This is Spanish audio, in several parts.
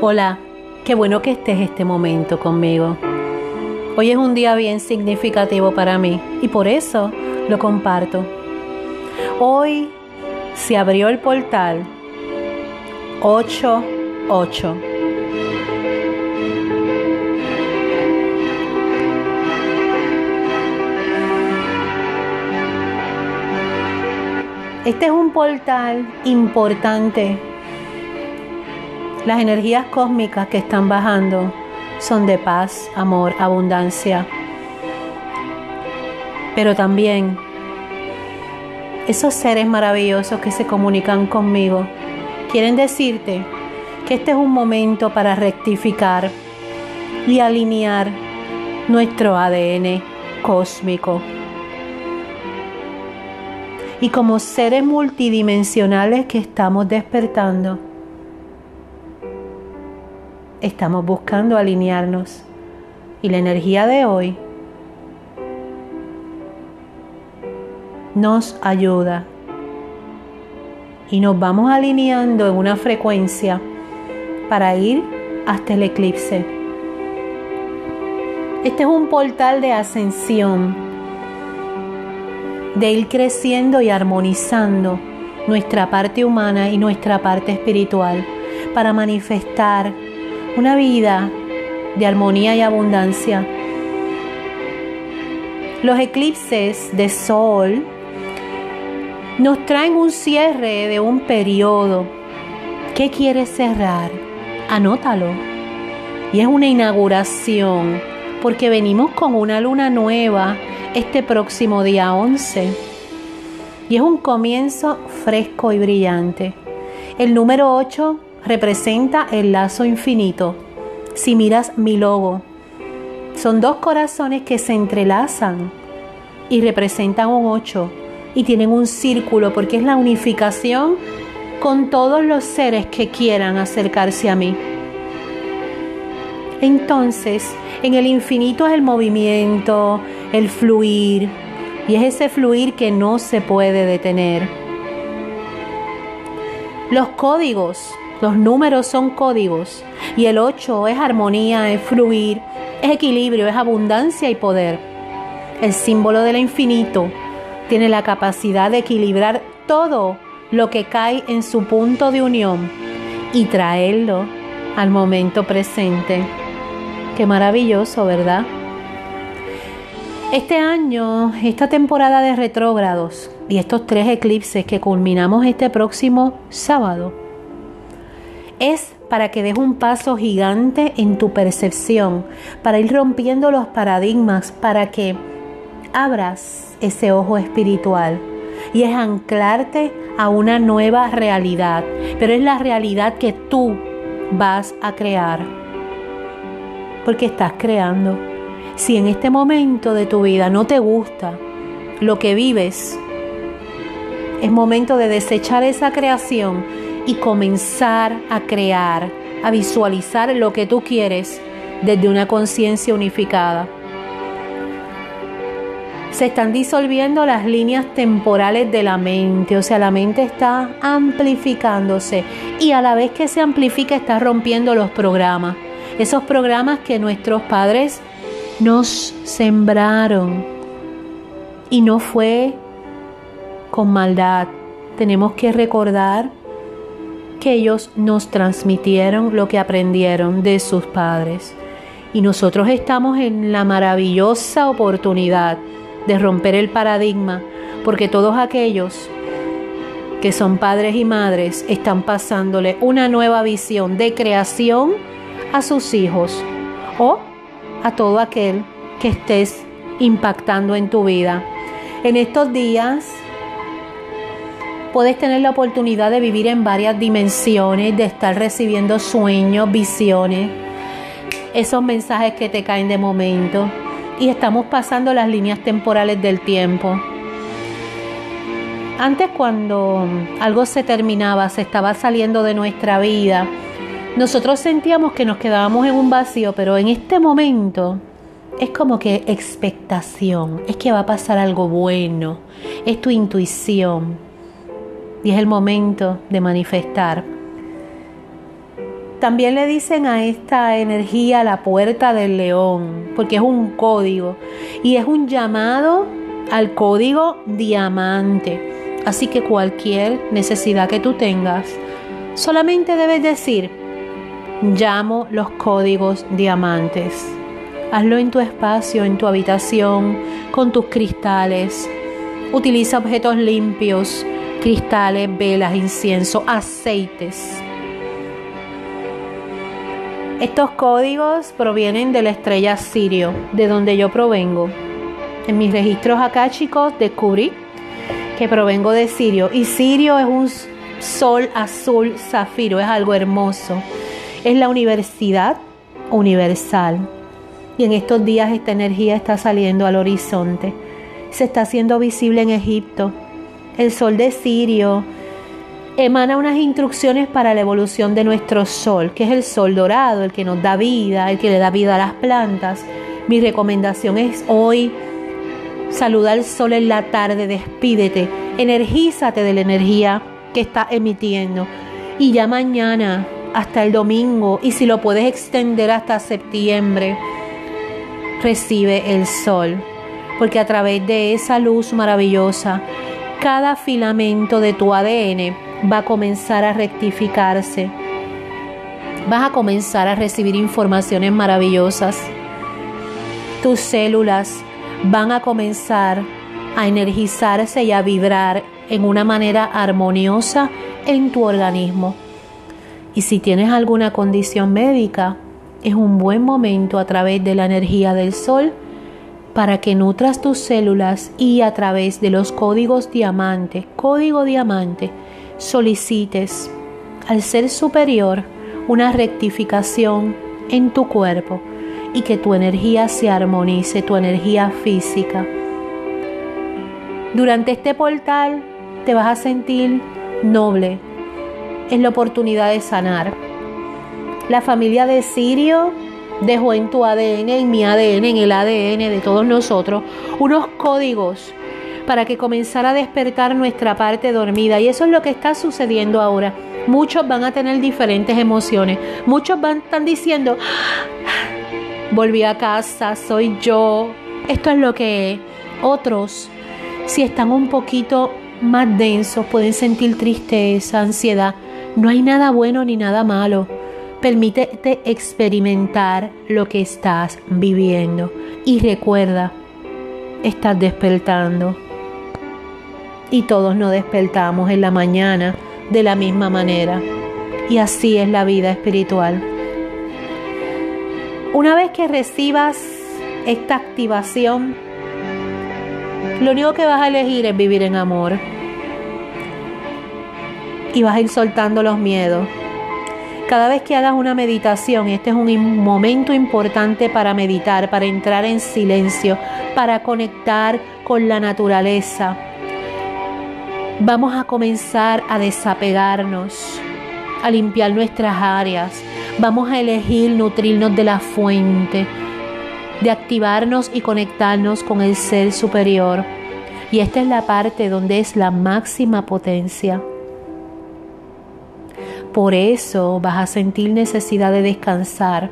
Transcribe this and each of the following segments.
Hola, qué bueno que estés este momento conmigo. Hoy es un día bien significativo para mí y por eso lo comparto. Hoy se abrió el portal 88. Este es un portal importante las energías cósmicas que están bajando son de paz, amor, abundancia. Pero también esos seres maravillosos que se comunican conmigo quieren decirte que este es un momento para rectificar y alinear nuestro ADN cósmico. Y como seres multidimensionales que estamos despertando, estamos buscando alinearnos. Y la energía de hoy nos ayuda. Y nos vamos alineando en una frecuencia para ir hasta el eclipse. Este es un portal de ascensión, de ir creciendo y armonizando nuestra parte humana y nuestra parte espiritual para manifestar una vida de armonía y abundancia. Los eclipses de sol nos traen un cierre de un periodo. ¿Qué quieres cerrar? Anótalo. Y es una inauguración porque venimos con una luna nueva este próximo día 11. Y es un comienzo fresco y brillante. El número 8 representa el lazo infinito. Si miras mi logo, son dos corazones que se entrelazan y representan un ocho y tienen un círculo porque es la unificación con todos los seres que quieran acercarse a mí. Entonces, en el infinito es el movimiento, el fluir, y es ese fluir que no se puede detener. Los códigos los números son códigos y el 8 es armonía, es fluir, es equilibrio, es abundancia y poder. El símbolo del infinito tiene la capacidad de equilibrar todo lo que cae en su punto de unión y traerlo al momento presente. Qué maravilloso, ¿verdad? Este año, esta temporada de retrógrados y estos tres eclipses que culminamos este próximo sábado, es para que des un paso gigante en tu percepción, para ir rompiendo los paradigmas, para que abras ese ojo espiritual y es anclarte a una nueva realidad, pero es la realidad que tú vas a crear, porque estás creando. Si en este momento de tu vida no te gusta lo que vives, es momento de desechar esa creación y comenzar a crear, a visualizar lo que tú quieres desde una conciencia unificada. Se están disolviendo las líneas temporales de la mente, o sea, la mente está amplificándose y a la vez que se amplifica está rompiendo los programas, esos programas que nuestros padres nos sembraron y no fue con maldad. Tenemos que recordar que ellos nos transmitieron lo que aprendieron de sus padres. Y nosotros estamos en la maravillosa oportunidad de romper el paradigma, porque todos aquellos que son padres y madres están pasándole una nueva visión de creación a sus hijos o a todo aquel que estés impactando en tu vida. En estos días puedes tener la oportunidad de vivir en varias dimensiones, de estar recibiendo sueños, visiones, esos mensajes que te caen de momento. Y estamos pasando las líneas temporales del tiempo. Antes cuando algo se terminaba, se estaba saliendo de nuestra vida, nosotros sentíamos que nos quedábamos en un vacío, pero en este momento es como que expectación, es que va a pasar algo bueno, es tu intuición y es el momento de manifestar. También le dicen a esta energía la puerta del león, porque es un código y es un llamado al código diamante. Así que cualquier necesidad que tú tengas, solamente debes decir, llamo los códigos diamantes. Hazlo en tu espacio, en tu habitación, con tus cristales. Utiliza objetos limpios, cristales, velas, incienso, aceites. Estos códigos provienen de la estrella Sirio, de donde yo provengo. En mis registros acá, chicos, descubrí que provengo de Sirio. Y Sirio es un sol azul zafiro, es algo hermoso. Es la universidad universal. Y en estos días esta energía está saliendo al horizonte. Se está haciendo visible en Egipto. El sol de Sirio emana unas instrucciones para la evolución de nuestro sol, que es el sol dorado, el que nos da vida, el que le da vida a las plantas. Mi recomendación es hoy, saluda al sol en la tarde, despídete, energízate de la energía que está emitiendo. Y ya mañana, hasta el domingo, y si lo puedes extender hasta septiembre, recibe el sol, porque a través de esa luz maravillosa, cada filamento de tu ADN va a comenzar a rectificarse. Vas a comenzar a recibir informaciones maravillosas. Tus células van a comenzar a energizarse y a vibrar en una manera armoniosa en tu organismo. Y si tienes alguna condición médica, es un buen momento a través de la energía del sol para que nutras tus células y a través de los códigos diamante, código diamante, solicites al ser superior una rectificación en tu cuerpo y que tu energía se armonice, tu energía física. Durante este portal te vas a sentir noble. Es la oportunidad de sanar. La familia de Sirio dejó en tu ADN, en mi ADN, en el ADN de todos nosotros, unos códigos para que comenzara a despertar nuestra parte dormida. Y eso es lo que está sucediendo ahora. Muchos van a tener diferentes emociones. Muchos van a estar diciendo, ah, volví a casa, soy yo. Esto es lo que es. Otros, si están un poquito más densos, pueden sentir tristeza, ansiedad. No hay nada bueno ni nada malo. Permítete experimentar lo que estás viviendo. Y recuerda, estás despertando y todos nos despertamos en la mañana de la misma manera. Y así es la vida espiritual. Una vez que recibas esta activación, lo único que vas a elegir es vivir en amor. Y vas a ir soltando los miedos. Cada vez que hagas una meditación, este es un momento importante para meditar, para entrar en silencio, para conectar con la naturaleza, Vamos a comenzar a desapegarnos, a limpiar nuestras áreas. Vamos a elegir nutrirnos de la fuente, de activarnos y conectarnos con el ser superior. Y esta es la parte donde es la máxima potencia. Por eso vas a sentir necesidad de descansar,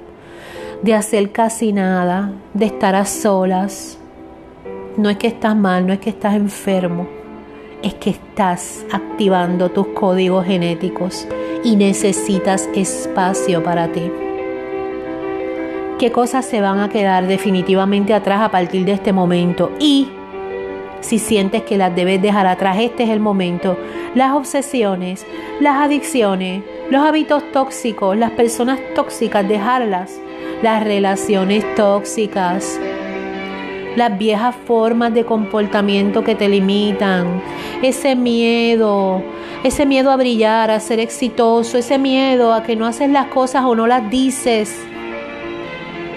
de hacer casi nada, de estar a solas. No es que estás mal, no es que estás enfermo es que estás activando tus códigos genéticos y necesitas espacio para ti. ¿Qué cosas se van a quedar definitivamente atrás a partir de este momento? Y si sientes que las debes dejar atrás, este es el momento. Las obsesiones, las adicciones, los hábitos tóxicos, las personas tóxicas, dejarlas. Las relaciones tóxicas, las viejas formas de comportamiento que te limitan, ese miedo, ese miedo a brillar, a ser exitoso, ese miedo a que no haces las cosas o no las dices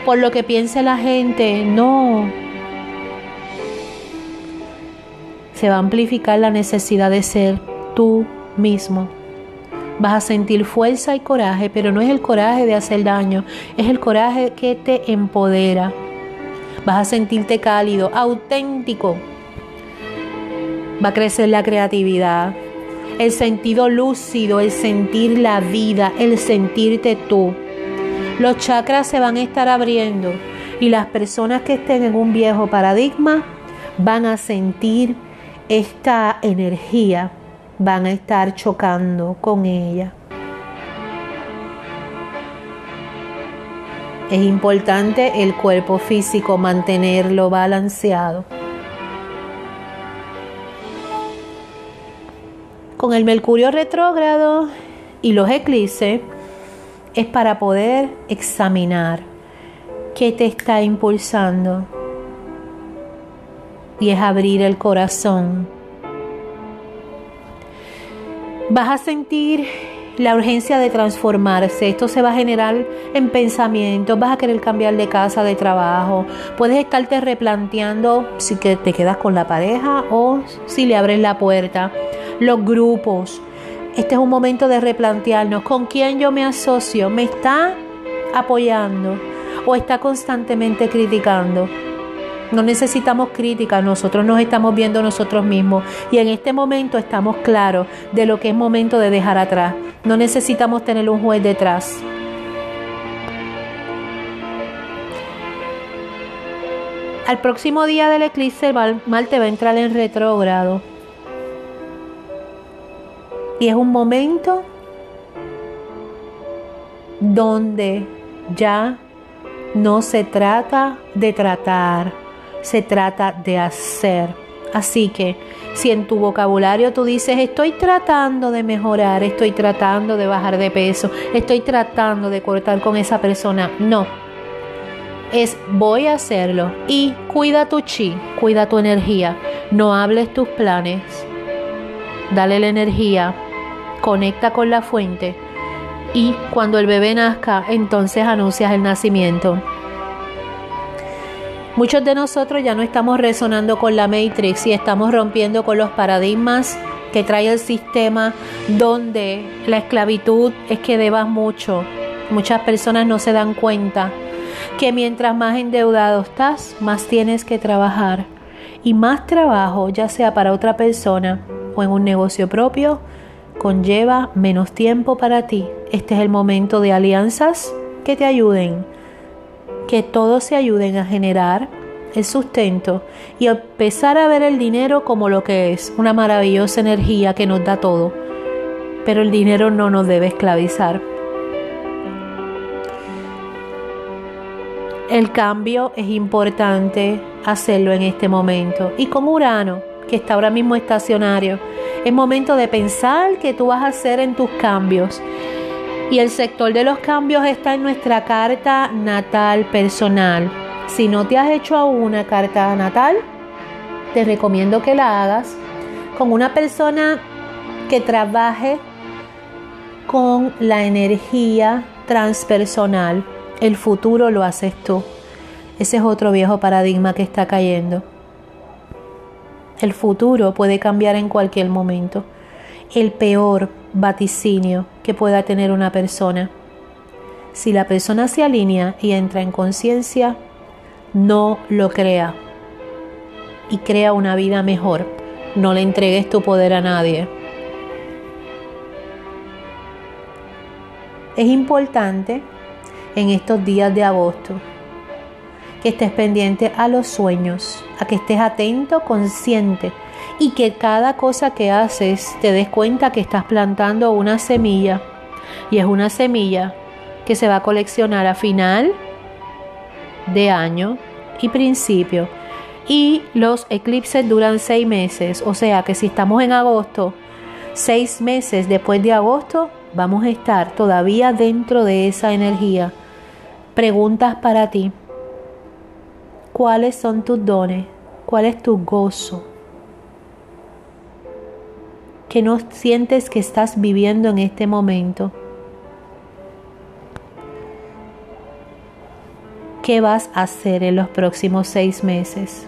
por lo que piense la gente, no. Se va a amplificar la necesidad de ser tú mismo. Vas a sentir fuerza y coraje, pero no es el coraje de hacer daño, es el coraje que te empodera vas a sentirte cálido, auténtico. Va a crecer la creatividad, el sentido lúcido, el sentir la vida, el sentirte tú. Los chakras se van a estar abriendo y las personas que estén en un viejo paradigma van a sentir esta energía, van a estar chocando con ella. Es importante el cuerpo físico mantenerlo balanceado. Con el Mercurio retrógrado y los eclipses es para poder examinar qué te está impulsando y es abrir el corazón. Vas a sentir la urgencia de transformarse. Esto se va a generar en pensamientos, vas a querer cambiar de casa, de trabajo. Puedes estarte replanteando si te quedas con la pareja o si le abres la puerta. Los grupos. Este es un momento de replantearnos con quién yo me asocio. ¿Me está apoyando o está constantemente criticando? No necesitamos crítica, nosotros nos estamos viendo nosotros mismos y en este momento estamos claros de lo que es momento de dejar atrás. No necesitamos tener un juez detrás. Al próximo día del eclipse, Marte va a entrar en retrógrado. Y es un momento donde ya no se trata de tratar, se trata de hacer. Así que si en tu vocabulario tú dices estoy tratando de mejorar, estoy tratando de bajar de peso, estoy tratando de cortar con esa persona, no. Es voy a hacerlo y cuida tu chi, cuida tu energía, no hables tus planes, dale la energía, conecta con la fuente y cuando el bebé nazca, entonces anuncias el nacimiento. Muchos de nosotros ya no estamos resonando con la Matrix y estamos rompiendo con los paradigmas que trae el sistema donde la esclavitud es que debas mucho. Muchas personas no se dan cuenta que mientras más endeudado estás, más tienes que trabajar. Y más trabajo, ya sea para otra persona o en un negocio propio, conlleva menos tiempo para ti. Este es el momento de alianzas que te ayuden que todos se ayuden a generar el sustento y empezar a ver el dinero como lo que es, una maravillosa energía que nos da todo. Pero el dinero no nos debe esclavizar. El cambio es importante hacerlo en este momento. Y como Urano, que está ahora mismo estacionario, es momento de pensar qué tú vas a hacer en tus cambios y el sector de los cambios está en nuestra carta natal personal. Si no te has hecho aún una carta natal, te recomiendo que la hagas con una persona que trabaje con la energía transpersonal. El futuro lo haces tú. Ese es otro viejo paradigma que está cayendo. El futuro puede cambiar en cualquier momento. El peor vaticinio que pueda tener una persona. Si la persona se alinea y entra en conciencia, no lo crea y crea una vida mejor. No le entregues tu poder a nadie. Es importante en estos días de agosto que estés pendiente a los sueños, a que estés atento, consciente y que cada cosa que haces te des cuenta que estás plantando una semilla y es una semilla que se va a coleccionar a final de año y principio. Y los eclipses duran seis meses, o sea que si estamos en agosto, seis meses después de agosto, vamos a estar todavía dentro de esa energía. Preguntas para ti. ¿Cuáles son tus dones? ¿Cuál es tu gozo? que no sientes que estás viviendo en este momento. ¿Qué vas a hacer en los próximos seis meses?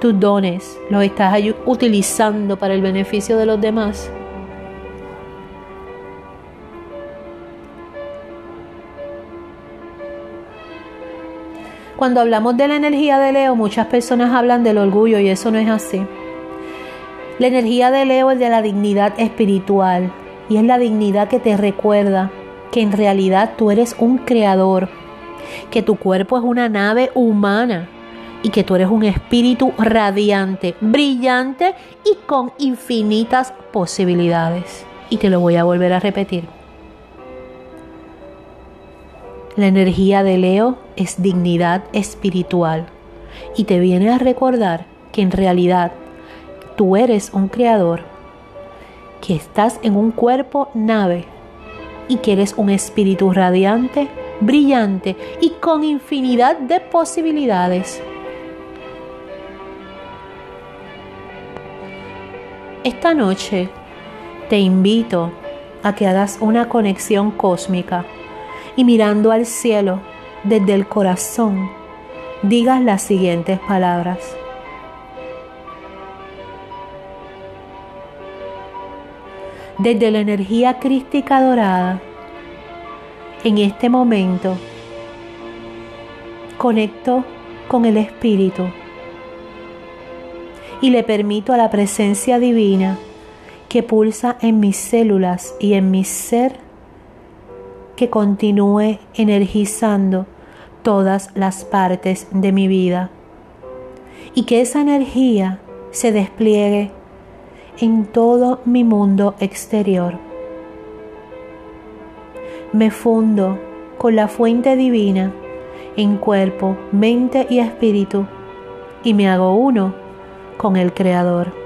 Tus dones los estás utilizando para el beneficio de los demás. Cuando hablamos de la energía de Leo, muchas personas hablan del orgullo y eso no es así. La energía de Leo es de la dignidad espiritual y es la dignidad que te recuerda que en realidad tú eres un creador, que tu cuerpo es una nave humana y que tú eres un espíritu radiante, brillante y con infinitas posibilidades. Y te lo voy a volver a repetir. La energía de Leo es dignidad espiritual y te viene a recordar que en realidad tú eres un creador, que estás en un cuerpo nave y que eres un espíritu radiante, brillante y con infinidad de posibilidades. Esta noche te invito a que hagas una conexión cósmica y mirando al cielo desde el corazón, digas las siguientes palabras. Desde la energía crística dorada, en este momento, conecto con el Espíritu y le permito a la presencia divina que pulsa en mis células y en mi ser que continúe energizando todas las partes de mi vida y que esa energía se despliegue en todo mi mundo exterior. Me fundo con la fuente divina en cuerpo, mente y espíritu y me hago uno con el Creador.